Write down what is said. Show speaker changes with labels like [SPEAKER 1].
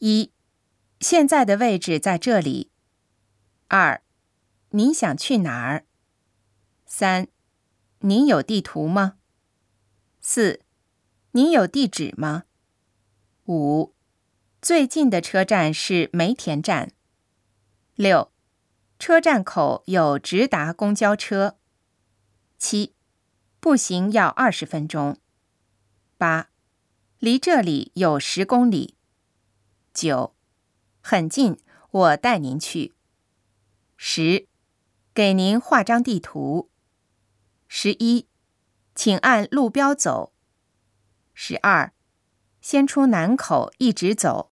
[SPEAKER 1] 一，现在的位置在这里。二，您想去哪儿？三，您有地图吗？四，您有地址吗？五，最近的车站是梅田站。六，车站口有直达公交车。七，步行要二十分钟。八，离这里有十公里。九，很近，我带您去。十，给您画张地图。十一，请按路标走。十二，先出南口，一直走。